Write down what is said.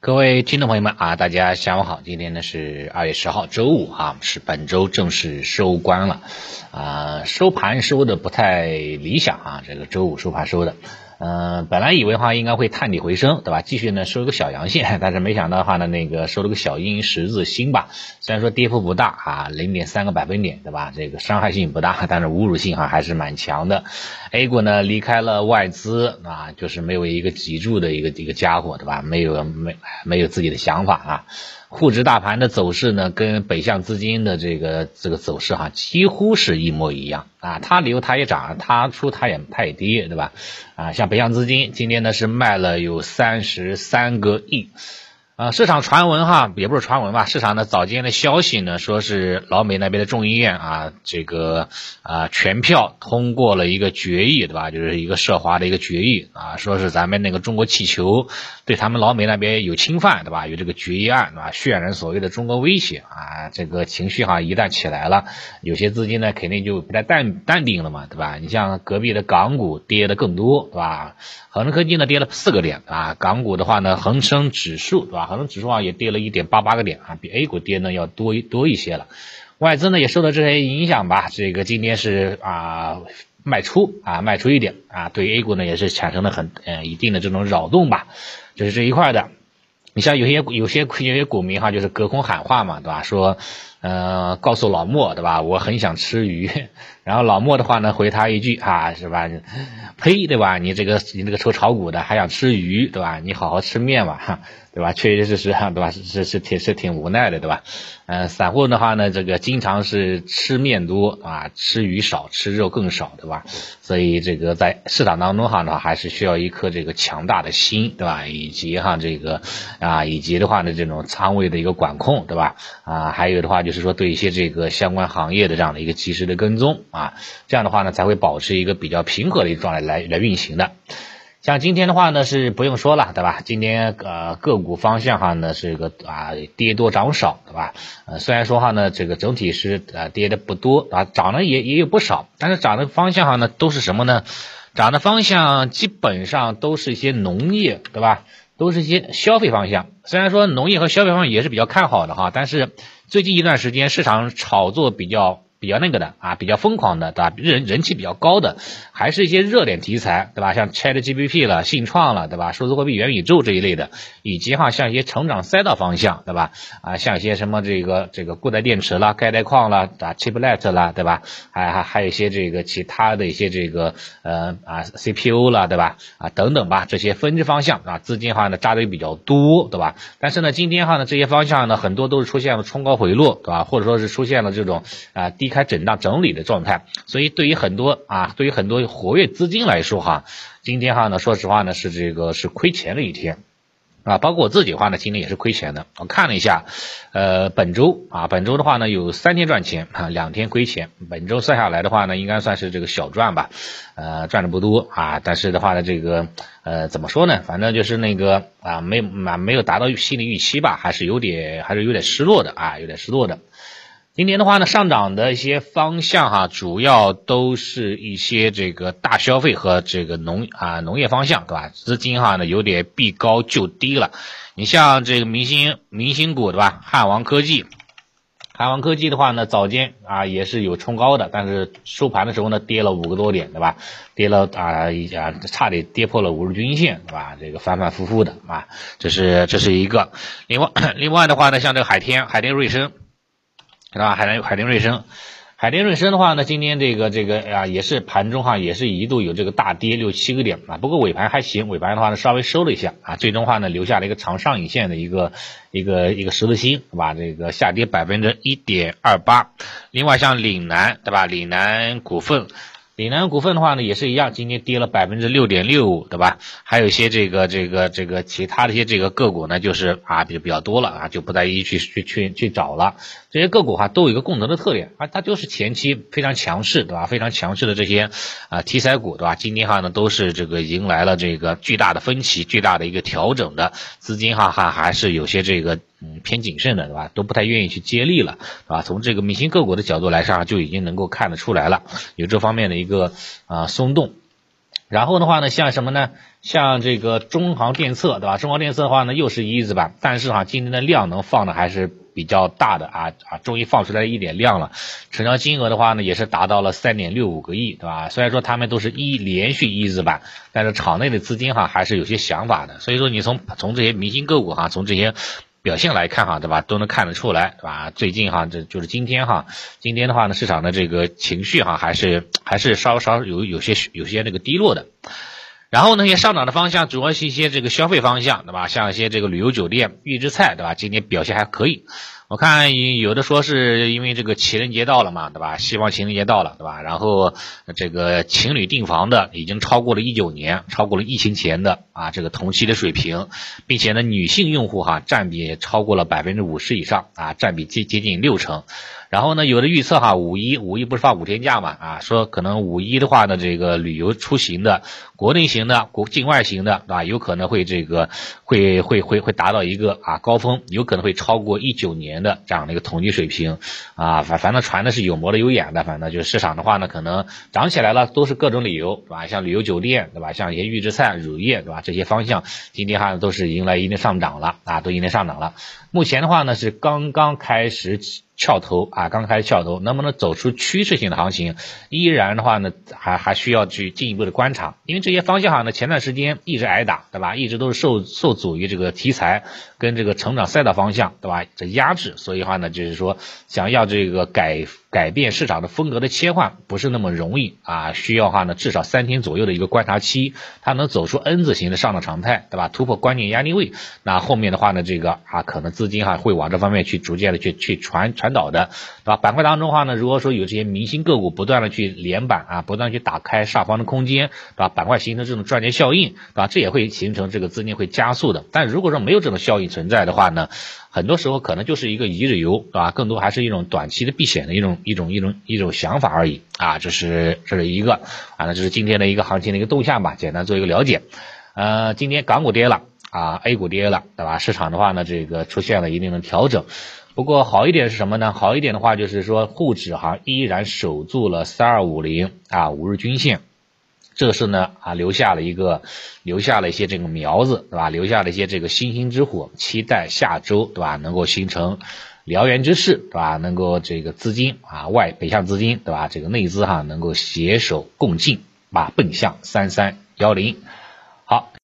各位听众朋友们啊，大家下午好，今天呢是二月十号，周五啊，是本周正式收官了，啊，收盘收的不太理想啊，这个周五收盘收的。嗯，本来以为的话应该会探底回升，对吧？继续呢收一个小阳线，但是没想到的话呢，那个收了个小阴十字星吧。虽然说跌幅不大啊，零点三个百分点，对吧？这个伤害性不大，但是侮辱性哈还是蛮强的。A 股呢离开了外资啊，就是没有一个脊柱的一个一个家伙，对吧？没有没没有自己的想法啊。沪指大盘的走势呢，跟北向资金的这个这个走势哈，几乎是一模一样啊。它留它也涨，它出它也它也跌，对吧？啊，像北向资金今天呢是卖了有三十三个亿。啊，市场传闻哈，也不是传闻吧，市场的早间的消息呢，说是老美那边的众议院啊，这个啊全票通过了一个决议，对吧？就是一个涉华的一个决议啊，说是咱们那个中国气球对他们老美那边有侵犯，对吧？有这个决议案，对吧？渲染所谓的中国威胁啊，这个情绪哈一旦起来了，有些资金呢肯定就不太淡淡定了嘛，对吧？你像隔壁的港股跌的更多，对吧？恒生科技呢跌了四个点啊，港股的话呢，恒生指数，对吧？恒生指数啊也跌了一点八八个点啊，比 A 股跌呢要多多一些了。外资呢也受到这些影响吧，这个今天是啊卖出啊卖出一点啊，对 A 股呢也是产生了很嗯一定的这种扰动吧，就是这一块的。你像有些有些有些股民哈，就是隔空喊话嘛，对吧？说呃告诉老莫，对吧？我很想吃鱼。然后老莫的话呢回他一句啊，是吧？呸，对吧？你这个你这个抽炒股的还想吃鱼，对吧？你好好吃面吧，哈。对吧？确确实实哈，对吧？是是是挺是挺无奈的，对吧？嗯，散户的话呢，这个经常是吃面多啊，吃鱼少，吃肉更少，对吧？所以这个在市场当中哈呢，还是需要一颗这个强大的心，对吧？以及哈这个啊，以及的话呢，这种仓位的一个管控，对吧？啊，还有的话就是说对一些这个相关行业的这样的一个及时的跟踪啊，这样的话呢，才会保持一个比较平和的一个状态来来运行的。像今天的话呢是不用说了，对吧？今天呃个股方向哈呢是个啊跌多涨少，对吧？呃虽然说哈呢这个整体是啊跌的不多啊，涨的也也有不少，但是涨的方向哈呢都是什么呢？涨的方向基本上都是一些农业，对吧？都是一些消费方向。虽然说农业和消费方向也是比较看好的哈，但是最近一段时间市场炒作比较。比较那个的啊，比较疯狂的，对吧？人人气比较高的，还是一些热点题材，对吧？像 ChatGPT 了、信创了，对吧？数字货币、元宇宙这一类的，以及哈像一些成长赛道方向，对吧？啊，像一些什么这个这个固态电池啦、钙带矿啦、啊 Chiplet 啦，对吧？还还还有一些这个其他的一些这个呃啊 CPU 啦，对吧？啊等等吧，这些分支方向啊，资金哈呢扎堆比较多，对吧？但是呢，今天哈呢这些方向呢很多都是出现了冲高回落，对吧？或者说是出现了这种啊低。开震荡整理的状态，所以对于很多啊，对于很多活跃资金来说哈，今天哈呢，说实话呢是这个是亏钱的一天啊，包括我自己的话呢，今天也是亏钱的。我看了一下，呃，本周啊，本周的话呢有三天赚钱啊，两天亏钱。本周算下来的话呢，应该算是这个小赚吧，呃，赚的不多啊，但是的话呢，这个呃怎么说呢？反正就是那个啊，没啊没有达到心理预期吧，还是有点还是有点失落的啊，有点失落的。今年的话呢，上涨的一些方向哈，主要都是一些这个大消费和这个农啊农业方向，对吧？资金哈呢有点避高就低了。你像这个明星明星股，对吧？汉王科技，汉王科技的话呢，早间啊也是有冲高的，但是收盘的时候呢，跌了五个多点，对吧？跌了啊一啊，差点跌破了五日均线，对吧？这个反反复复的啊，这是这是一个。另外 另外的话呢，像这个海天海天瑞声。是吧？海南海林瑞声，海林瑞声的话呢，今天这个这个啊，也是盘中哈，也是一度有这个大跌六七个点啊。不过尾盘还行，尾盘的话呢，稍微收了一下啊，最终话呢，留下了一个长上影线的一个一个一个十字星，是吧？这个下跌百分之一点二八。另外像岭南，对吧？岭南股份。岭南股份的话呢，也是一样，今天跌了百分之六点六五，对吧？还有一些这个这个这个其他的一些这个个股呢，就是啊比比较多了啊，就不再一一去去去去找了。这些个股哈都有一个共同的特点啊，它就是前期非常强势，对吧？非常强势的这些啊题材股，对吧？今天哈呢都是这个迎来了这个巨大的分歧，巨大的一个调整的资金哈还还是有些这个。嗯，偏谨慎的，对吧？都不太愿意去接力了，对吧？从这个明星个股的角度来上，就已经能够看得出来了，有这方面的一个啊松动。然后的话呢，像什么呢？像这个中航电测，对吧？中航电测的话呢，又是一字板，但是哈，今天的量能放的还是比较大的啊啊，终于放出来一点量了。成交金额的话呢，也是达到了三点六五个亿，对吧？虽然说他们都是一连续一字板，但是场内的资金哈还是有些想法的。所以说，你从从这些明星个股哈，从这些。表现来看哈，对吧？都能看得出来，对吧？最近哈，这就是今天哈，今天的话呢，市场的这个情绪哈，还是还是稍稍有有些有些那个低落的。然后那些上涨的方向，主要是一些这个消费方向，对吧？像一些这个旅游酒店、预制菜，对吧？今天表现还可以。我看有的说是因为这个情人节到了嘛，对吧？西方情人节到了，对吧？然后这个情侣订房的已经超过了一九年，超过了疫情前的啊这个同期的水平，并且呢，女性用户哈占比超过了百分之五十以上啊，占比接接近六成。然后呢，有的预测哈，五一五一不是放五天假嘛啊，说可能五一的话呢，这个旅游出行的国内型的、国境外型的，啊？有可能会这个会会会会达到一个啊高峰，有可能会超过一九年的这样的一个统计水平啊。反反正传的是有模的有眼的，反正就是市场的话呢，可能涨起来了都是各种理由，对吧？像旅游酒店，对吧？像一些预制菜、乳业，对吧？这些方向今天还都是迎来一定上涨了啊，都一定上涨了。目前的话呢是刚刚开始起。翘头啊，刚开始翘头，能不能走出趋势性的行情，依然的话呢，还还需要去进一步的观察，因为这些方向哈呢，前段时间一直挨打，对吧？一直都是受受阻于这个题材跟这个成长赛道方向，对吧？这压制，所以话呢，就是说想要这个改改变市场的风格的切换，不是那么容易啊，需要话呢至少三天左右的一个观察期，它能走出 N 字形的上涨常态，对吧？突破关键压力位，那后面的话呢，这个啊可能资金哈会往这方面去逐渐的去去传传。传导的，对吧？板块当中的话呢，如果说有这些明星个股不断的去连板啊，不断去打开上方的空间，对吧？板块形成这种赚钱效应，对吧？这也会形成这个资金会加速的。但如果说没有这种效应存在的话呢，很多时候可能就是一个一日游，对吧？更多还是一种短期的避险的一种一种一种一种想法而已啊。这是这是一个啊，那这是今天的一个行情的一个动向吧，简单做一个了解。呃，今天港股跌了啊，A 股跌了，对吧？市场的话呢，这个出现了一定的调整。不过好一点是什么呢？好一点的话就是说沪指哈依然守住了三二五零啊五日均线，这是呢啊留下了一个留下了一些这个苗子对吧？留下了一些这个星星之火，期待下周对吧能够形成燎原之势对吧？能够这个资金啊外北向资金对吧？这个内资哈能够携手共进啊奔向三三幺零好。